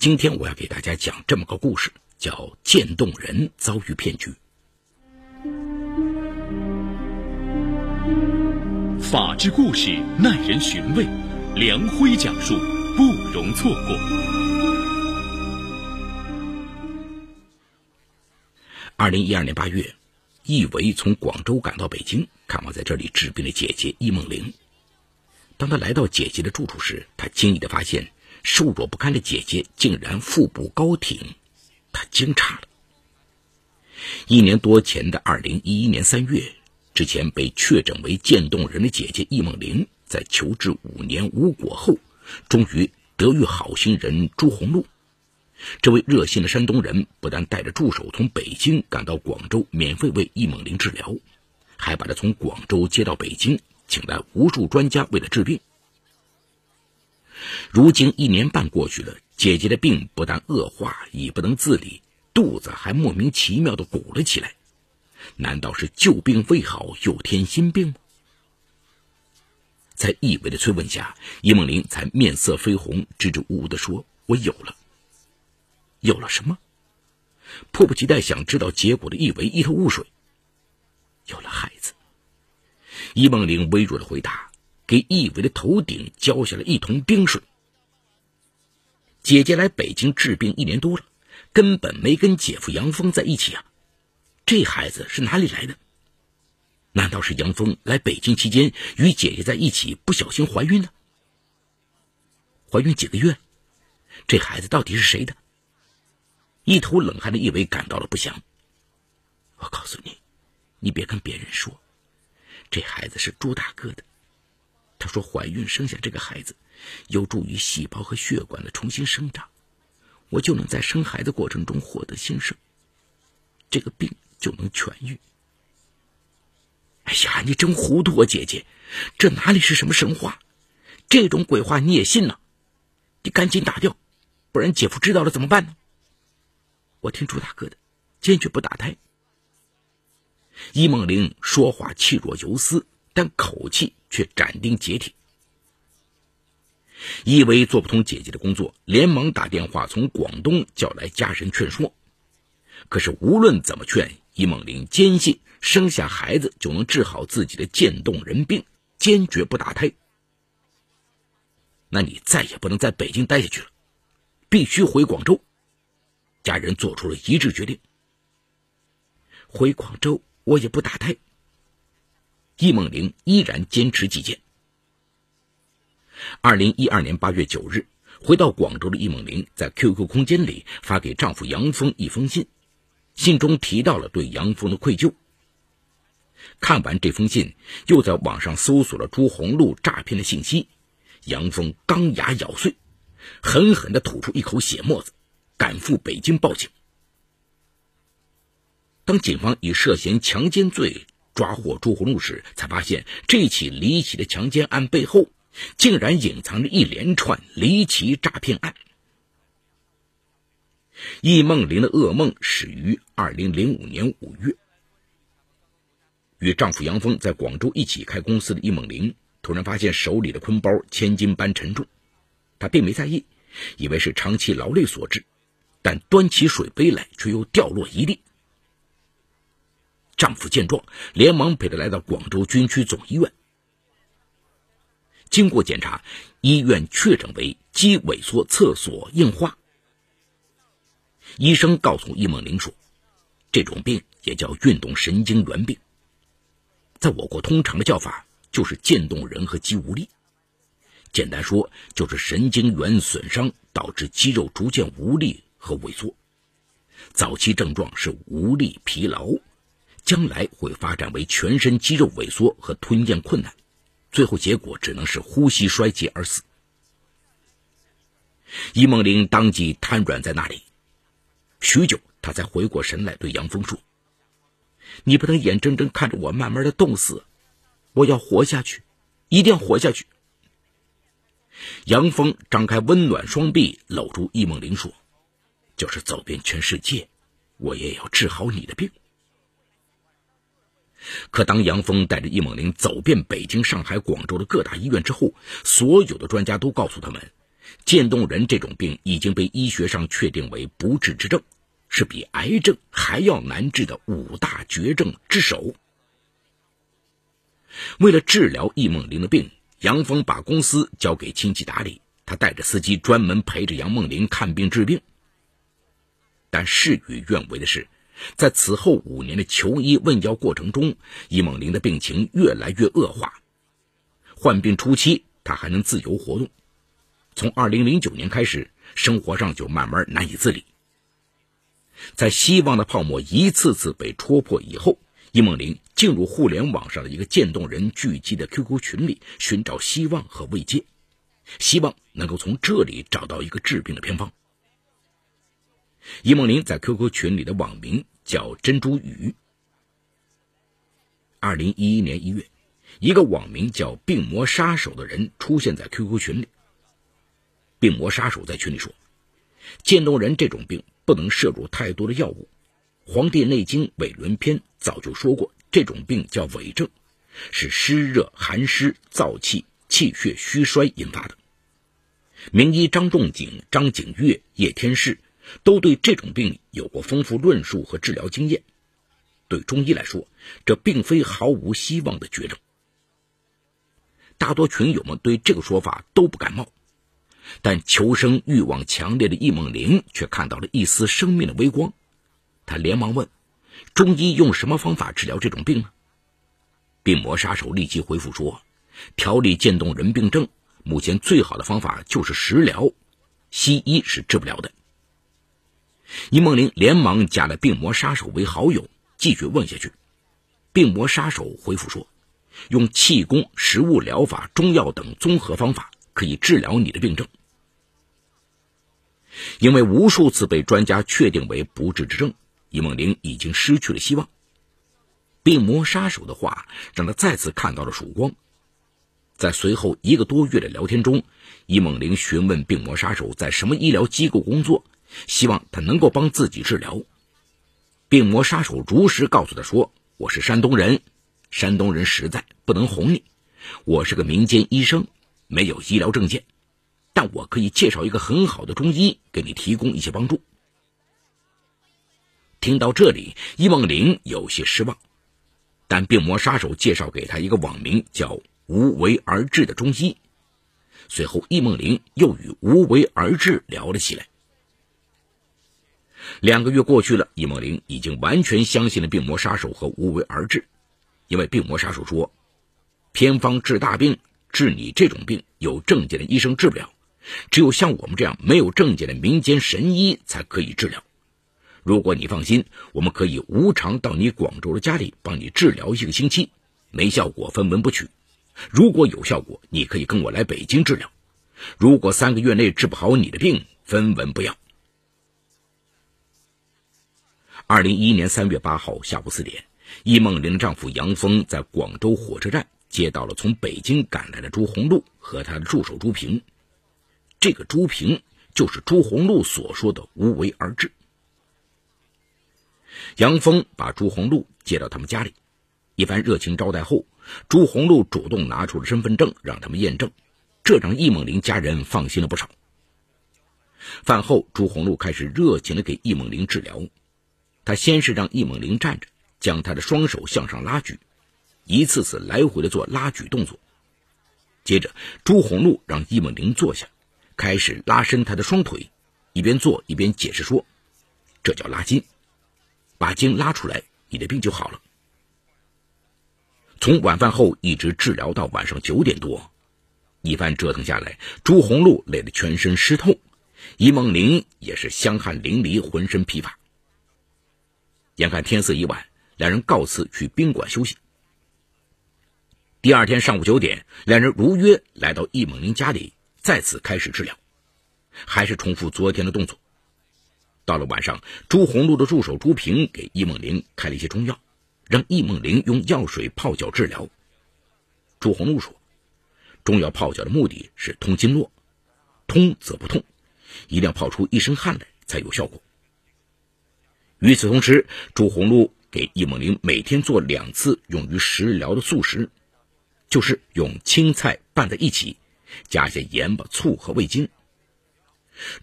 今天我要给大家讲这么个故事，叫渐冻人遭遇骗局。法治故事耐人寻味，梁辉讲述不容错过。二零一二年八月，易维从广州赶到北京，看望在这里治病的姐姐易梦玲。当他来到姐姐的住处时，他惊异的发现瘦弱不堪的姐姐竟然腹部高挺，他惊诧了。一年多前的二零一一年三月，之前被确诊为渐冻人的姐姐易梦玲，在求治五年无果后，终于得遇好心人朱红禄。这位热心的山东人不但带着助手从北京赶到广州，免费为易梦玲治疗，还把她从广州接到北京。请来无数专家为了治病。如今一年半过去了，姐姐的病不但恶化，已不能自理，肚子还莫名其妙的鼓了起来。难道是旧病未好又添新病吗？在易伟的催问下，易梦玲才面色绯红，支支吾吾的说：“我有了，有了什么？”迫不及待想知道结果的易伟一头雾水：“有了孩子。”易梦玲微弱的回答，给易伟的头顶浇下了一桶冰水。姐姐来北京治病一年多了，根本没跟姐夫杨峰在一起啊！这孩子是哪里来的？难道是杨峰来北京期间与姐姐在一起，不小心怀孕了？怀孕几个月？这孩子到底是谁的？一头冷汗的易伟感到了不祥。我告诉你，你别跟别人说。这孩子是朱大哥的，他说怀孕生下这个孩子，有助于细胞和血管的重新生长，我就能在生孩子过程中获得新生，这个病就能痊愈。哎呀，你真糊涂啊，姐姐，这哪里是什么神话？这种鬼话你也信呢？你赶紧打掉，不然姐夫知道了怎么办呢？我听朱大哥的，坚决不打胎。易梦玲说话气若游丝，但口气却斩钉截铁。易为做不通姐姐的工作，连忙打电话从广东叫来家人劝说。可是无论怎么劝，易梦玲坚信生下孩子就能治好自己的渐冻人病，坚决不打胎。那你再也不能在北京待下去了，必须回广州。家人做出了一致决定，回广州。我也不打胎。易梦玲依然坚持己见。二零一二年八月九日，回到广州的易梦玲在 QQ 空间里发给丈夫杨峰一封信，信中提到了对杨峰的愧疚。看完这封信，又在网上搜索了朱红路诈骗的信息，杨峰钢牙咬碎，狠狠地吐出一口血沫子，赶赴北京报警。当警方以涉嫌强奸罪抓获朱红路时，才发现这起离奇的强奸案背后，竟然隐藏着一连串离奇诈骗案。易梦玲的噩梦始于二零零五年五月，与丈夫杨峰在广州一起开公司的易梦玲，突然发现手里的坤包千斤般沉重，她并没在意，以为是长期劳累所致，但端起水杯来却又掉落一地。丈夫见状，连忙陪她来到广州军区总医院。经过检查，医院确诊为肌萎缩厕所硬化。医生告诉易梦玲说，这种病也叫运动神经元病，在我国通常的叫法就是渐冻人和肌无力。简单说，就是神经元损伤导致肌肉逐渐无力和萎缩。早期症状是无力、疲劳。将来会发展为全身肌肉萎缩和吞咽困难，最后结果只能是呼吸衰竭而死。易梦玲当即瘫软在那里，许久，她才回过神来，对杨峰说：“你不能眼睁睁看着我慢慢的冻死，我要活下去，一定要活下去。”杨峰张开温暖双臂，搂住易梦玲说：“就是走遍全世界，我也要治好你的病。”可当杨峰带着易梦玲走遍北京、上海、广州的各大医院之后，所有的专家都告诉他们，渐冻人这种病已经被医学上确定为不治之症，是比癌症还要难治的五大绝症之首。为了治疗易梦玲的病，杨峰把公司交给亲戚打理，他带着司机专门陪着杨梦玲看病治病。但事与愿违的是，在此后五年的求医问药过程中，易梦玲的病情越来越恶化。患病初期，她还能自由活动，从2009年开始，生活上就慢慢难以自理。在希望的泡沫一次次被戳破以后，易梦玲进入互联网上的一个渐冻人聚集的 QQ 群里，寻找希望和慰藉，希望能够从这里找到一个治病的偏方。易梦玲在 QQ 群里的网名叫“珍珠雨”。二零一一年一月，一个网名叫“病魔杀手”的人出现在 QQ 群里。病魔杀手在群里说：“渐冻人这种病不能摄入太多的药物，《黄帝内经·纬伦篇》早就说过，这种病叫痿症，是湿热寒湿燥气气血虚衰引发的。”名医张仲景、张景岳、叶天士。都对这种病有过丰富论述和治疗经验。对中医来说，这并非毫无希望的绝症。大多群友们对这个说法都不感冒，但求生欲望强烈的易梦玲却看到了一丝生命的微光。他连忙问：“中医用什么方法治疗这种病呢？”病魔杀手立即回复说：“调理渐冻人病症，目前最好的方法就是食疗，西医是治不了的。”易梦玲连忙加了病魔杀手为好友，继续问下去。病魔杀手回复说：“用气功、食物疗法、中药等综合方法可以治疗你的病症。”因为无数次被专家确定为不治之症，易梦玲已经失去了希望。病魔杀手的话让他再次看到了曙光。在随后一个多月的聊天中，易梦玲询问病魔杀手在什么医疗机构工作。希望他能够帮自己治疗。病魔杀手如实告诉他说：“我是山东人，山东人实在不能哄你。我是个民间医生，没有医疗证件，但我可以介绍一个很好的中医给你提供一些帮助。”听到这里，易梦玲有些失望，但病魔杀手介绍给他一个网名叫“无为而治”的中医。随后，易梦玲又与“无为而治”聊了起来。两个月过去了，易梦玲已经完全相信了病魔杀手和无为而治，因为病魔杀手说，偏方治大病，治你这种病有证件的医生治不了，只有像我们这样没有证件的民间神医才可以治疗。如果你放心，我们可以无偿到你广州的家里帮你治疗一个星期，没效果分文不取。如果有效果，你可以跟我来北京治疗。如果三个月内治不好你的病，分文不要。二零一一年三月八号下午四点，易梦玲的丈夫杨峰在广州火车站接到了从北京赶来的朱红露和他的助手朱平。这个朱平就是朱红露所说的无为而治。杨峰把朱红露接到他们家里，一番热情招待后，朱红露主动拿出了身份证让他们验证，这让易梦玲家人放心了不少。饭后，朱红露开始热情的给易梦玲治疗。他先是让易梦玲站着，将她的双手向上拉举，一次次来回的做拉举动作。接着，朱红露让易梦玲坐下，开始拉伸她的双腿，一边做一边解释说：“这叫拉筋，把筋拉出来，你的病就好了。”从晚饭后一直治疗到晚上九点多，一番折腾下来，朱红露累得全身湿透，易梦玲也是香汗淋漓，浑身疲乏。眼看天色已晚，两人告辞去宾馆休息。第二天上午九点，两人如约来到易梦玲家里，再次开始治疗，还是重复昨天的动作。到了晚上，朱红露的助手朱平给易梦玲开了一些中药，让易梦玲用药水泡脚治疗。朱红露说：“中药泡脚的目的是通经络，通则不痛，一定要泡出一身汗来才有效果。”与此同时，朱红露给易梦玲每天做两次用于食疗的素食，就是用青菜拌在一起，加些盐巴、醋和味精，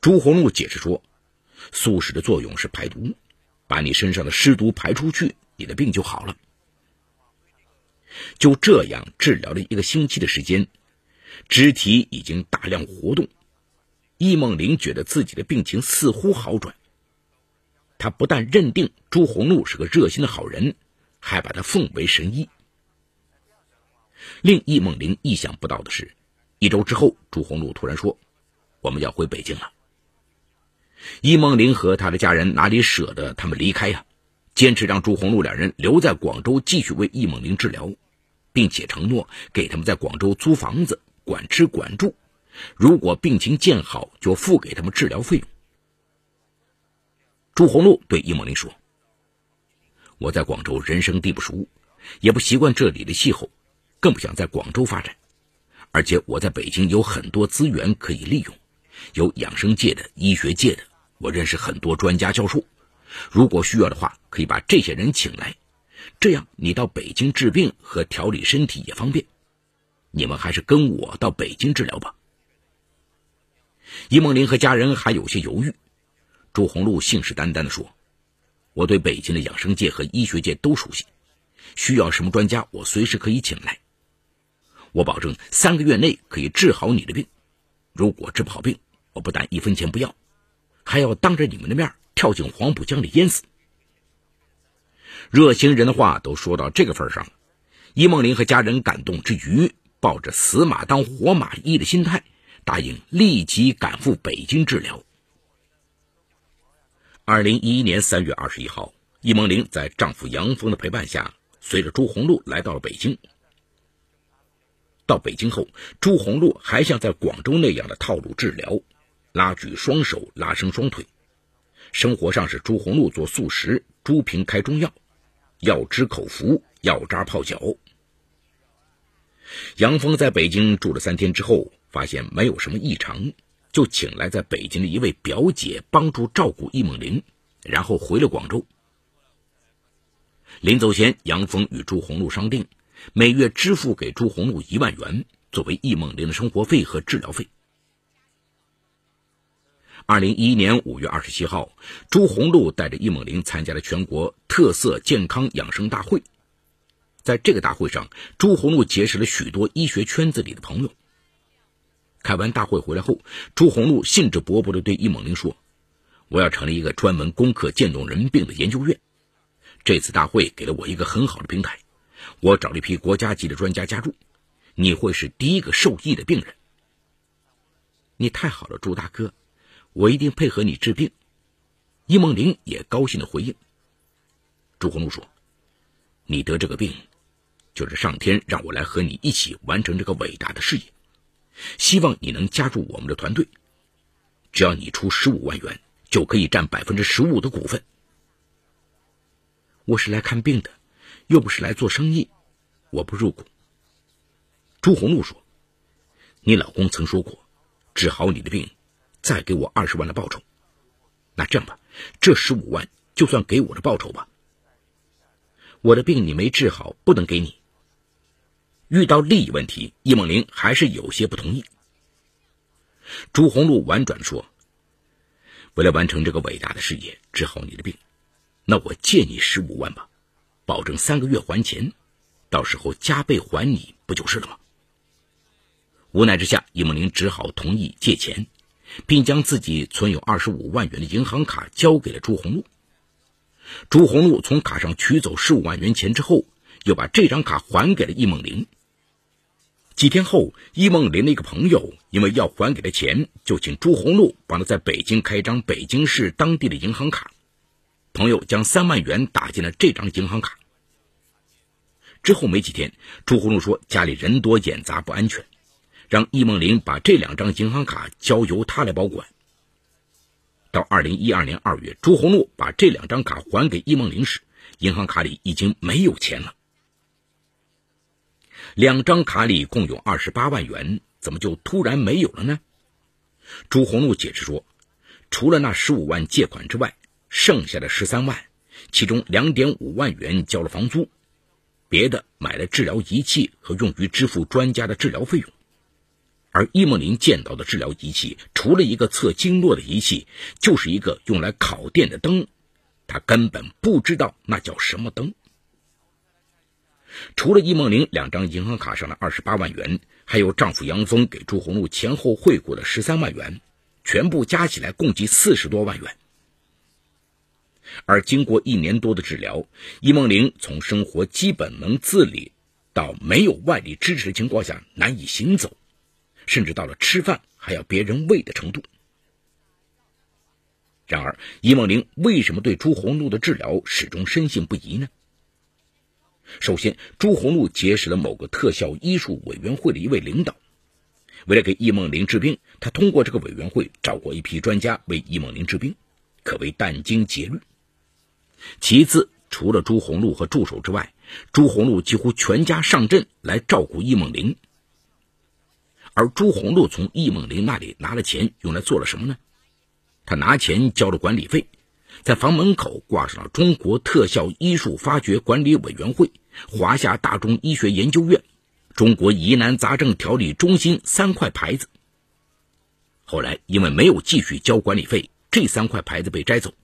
朱红禄解释说，素食的作用是排毒，把你身上的湿毒排出去，你的病就好了。就这样治疗了一个星期的时间，肢体已经大量活动。易梦玲觉得自己的病情似乎好转。他不但认定朱红禄是个热心的好人，还把他奉为神医。令易梦玲意想不到的是，一周之后，朱红禄突然说：“我们要回北京了。”易梦玲和他的家人哪里舍得他们离开呀？坚持让朱红禄两人留在广州继续为易梦玲治疗，并且承诺给他们在广州租房子，管吃管住。如果病情见好，就付给他们治疗费用。朱红禄对易梦玲说：“我在广州人生地不熟，也不习惯这里的气候，更不想在广州发展。而且我在北京有很多资源可以利用，有养生界的、医学界的，我认识很多专家教授。”如果需要的话，可以把这些人请来，这样你到北京治病和调理身体也方便。你们还是跟我到北京治疗吧。易梦玲和家人还有些犹豫，朱红禄信誓旦旦地说：“我对北京的养生界和医学界都熟悉，需要什么专家，我随时可以请来。我保证三个月内可以治好你的病。如果治不好病，我不但一分钱不要，还要当着你们的面。”跳进黄浦江里淹死。热心人的话都说到这个份上了，易梦玲和家人感动之余，抱着死马当活马医的心态，答应立即赶赴北京治疗。二零一一年三月二十一号，易梦玲在丈夫杨峰的陪伴下，随着朱红露来到了北京。到北京后，朱红露还像在广州那样的套路治疗，拉举双手，拉伸双腿。生活上是朱红露做素食，朱平开中药，药汁口服，药渣泡脚。杨峰在北京住了三天之后，发现没有什么异常，就请来在北京的一位表姐帮助照顾易梦玲，然后回了广州。临走前，杨峰与朱红露商定，每月支付给朱红露一万元，作为易梦玲的生活费和治疗费。二零一一年五月二十七号，朱红露带着易梦玲参加了全国特色健康养生大会。在这个大会上，朱红露结识了许多医学圈子里的朋友。开完大会回来后，朱红禄兴致勃勃地对易梦玲说：“我要成立一个专门攻克渐冻人病的研究院。这次大会给了我一个很好的平台，我找了一批国家级的专家加入，你会是第一个受益的病人。你太好了，朱大哥。”我一定配合你治病。易梦玲也高兴的回应。朱红禄说：“你得这个病，就是上天让我来和你一起完成这个伟大的事业。希望你能加入我们的团队，只要你出十五万元，就可以占百分之十五的股份。我是来看病的，又不是来做生意，我不入股。”朱红露说：“你老公曾说过，治好你的病。”再给我二十万的报酬，那这样吧，这十五万就算给我的报酬吧。我的病你没治好，不能给你。遇到利益问题，易梦玲还是有些不同意。朱红禄婉转说：“为了完成这个伟大的事业，治好你的病，那我借你十五万吧，保证三个月还钱，到时候加倍还你，不就是了吗？”无奈之下，易梦玲只好同意借钱。并将自己存有二十五万元的银行卡交给了朱红禄。朱红禄从卡上取走十五万元钱之后，又把这张卡还给了易梦玲。几天后，易梦玲的一个朋友因为要还给他钱，就请朱红禄帮他在北京开一张北京市当地的银行卡。朋友将三万元打进了这张银行卡。之后没几天，朱红禄说家里人多眼杂不安全。让易梦玲把这两张银行卡交由他来保管。到二零一二年二月，朱红禄把这两张卡还给易梦玲时，银行卡里已经没有钱了。两张卡里共有二十八万元，怎么就突然没有了呢？朱红禄解释说，除了那十五万借款之外，剩下的十三万，其中两点五万元交了房租，别的买了治疗仪器和用于支付专家的治疗费用。而易梦玲见到的治疗仪器，除了一个测经络的仪器，就是一个用来烤电的灯，她根本不知道那叫什么灯。除了易梦玲两张银行卡上的二十八万元，还有丈夫杨峰给朱红露前后汇过的十三万元，全部加起来共计四十多万元。而经过一年多的治疗，易梦玲从生活基本能自理，到没有外力支持的情况下难以行走。甚至到了吃饭还要别人喂的程度。然而，易梦玲为什么对朱红露的治疗始终深信不疑呢？首先，朱红路结识了某个特效医术委员会的一位领导，为了给易梦玲治病，他通过这个委员会找过一批专家为易梦玲治病，可谓殚精竭虑。其次，除了朱红路和助手之外，朱红路几乎全家上阵来照顾易梦玲。而朱红路从易梦玲那里拿了钱，用来做了什么呢？他拿钱交了管理费，在房门口挂上了中国特效医术发掘管理委员会、华夏大众医学研究院、中国疑难杂症调理中心三块牌子。后来因为没有继续交管理费，这三块牌子被摘走。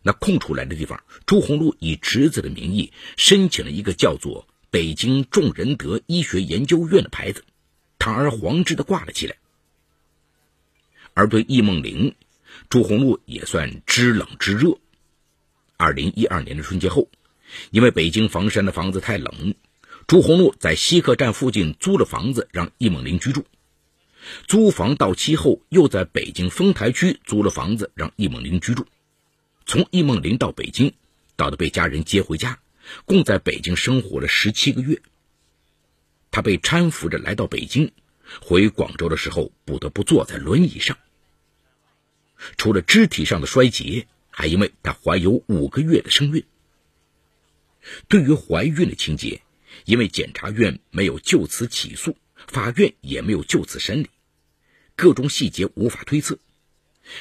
那空出来的地方，朱红露以侄子的名义申请了一个叫做北京众仁德医学研究院的牌子。堂而皇之的挂了起来，而对易梦玲，朱红露也算知冷知热。二零一二年的春节后，因为北京房山的房子太冷，朱红露在西客站附近租了房子让易梦玲居住。租房到期后，又在北京丰台区租了房子让易梦玲居住。从易梦玲到北京，到的被家人接回家，共在北京生活了十七个月。他被搀扶着来到北京，回广州的时候不得不坐在轮椅上。除了肢体上的衰竭，还因为她怀有五个月的身孕。对于怀孕的情节，因为检察院没有就此起诉，法院也没有就此审理，各种细节无法推测。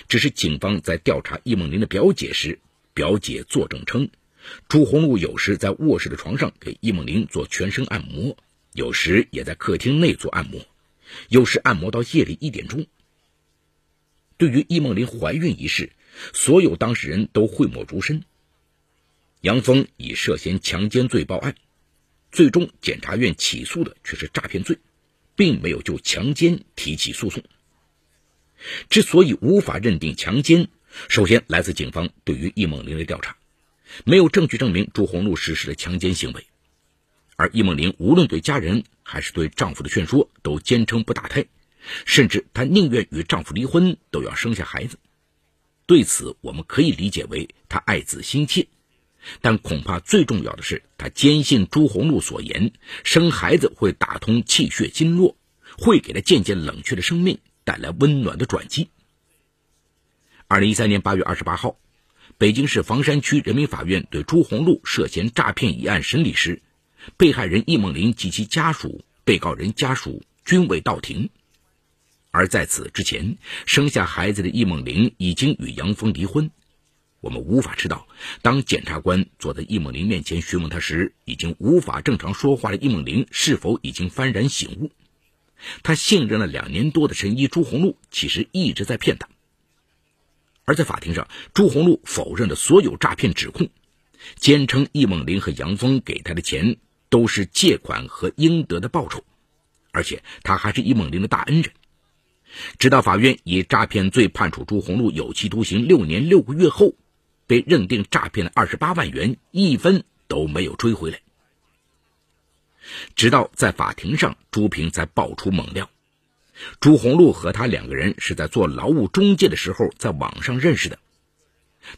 只是警方在调查易梦玲的表姐时，表姐作证称，朱红露有时在卧室的床上给易梦玲做全身按摩。有时也在客厅内做按摩，有时按摩到夜里一点钟。对于易梦玲怀孕一事，所有当事人都讳莫如深。杨峰以涉嫌强奸罪报案，最终检察院起诉的却是诈骗罪，并没有就强奸提起诉讼。之所以无法认定强奸，首先来自警方对于易梦玲的调查，没有证据证明朱红露实施了强奸行为。而易梦玲无论对家人还是对丈夫的劝说，都坚称不打胎，甚至她宁愿与丈夫离婚，都要生下孩子。对此，我们可以理解为她爱子心切，但恐怕最重要的是，她坚信朱红露所言，生孩子会打通气血经络，会给她渐渐冷却的生命带来温暖的转机。二零一三年八月二十八号，北京市房山区人民法院对朱红露涉嫌诈骗一案审理时。被害人易梦玲及其家属、被告人家属均未到庭，而在此之前，生下孩子的易梦玲已经与杨峰离婚。我们无法知道，当检察官坐在易梦玲面前询问她时，已经无法正常说话的易梦玲是否已经幡然醒悟。他信任了两年多的神医朱红露，其实一直在骗他。而在法庭上，朱红露否认了所有诈骗指控，坚称易梦玲和杨峰给他的钱。都是借款和应得的报酬，而且他还是易梦玲的大恩人。直到法院以诈骗罪判处朱红露有期徒刑六年六个月后，被认定诈骗了二十八万元，一分都没有追回来。直到在法庭上，朱平才爆出猛料：朱红露和他两个人是在做劳务中介的时候在网上认识的。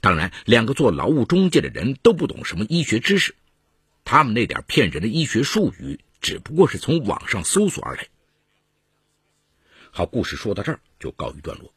当然，两个做劳务中介的人都不懂什么医学知识。他们那点骗人的医学术语，只不过是从网上搜索而来。好，故事说到这儿就告一段落。